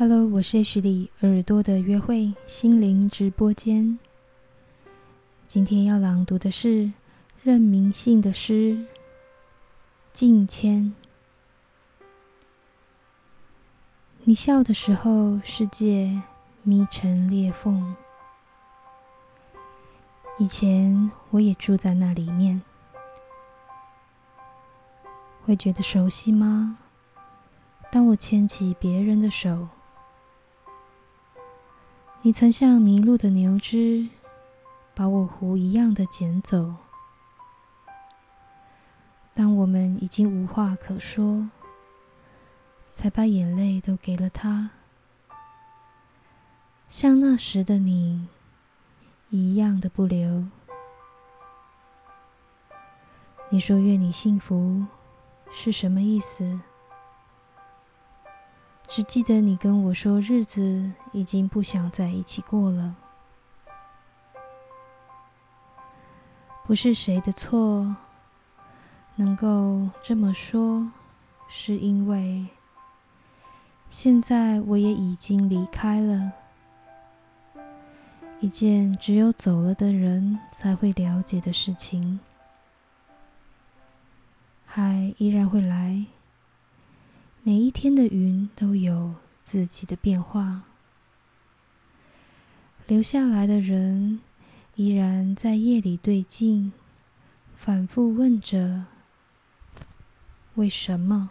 Hello，我是 H 里耳朵的约会心灵直播间。今天要朗读的是任明信的诗《镜迁》。你笑的时候，世界眯成裂缝。以前我也住在那里面，会觉得熟悉吗？当我牵起别人的手。你曾像迷路的牛只，把我狐一样的捡走。当我们已经无话可说，才把眼泪都给了他，像那时的你一样的不留。你说愿你幸福是什么意思？只记得你跟我说，日子已经不想在一起过了。不是谁的错，能够这么说，是因为现在我也已经离开了。一件只有走了的人才会了解的事情，海依然会来。每一天的云都有自己的变化，留下来的人依然在夜里对镜，反复问着：为什么？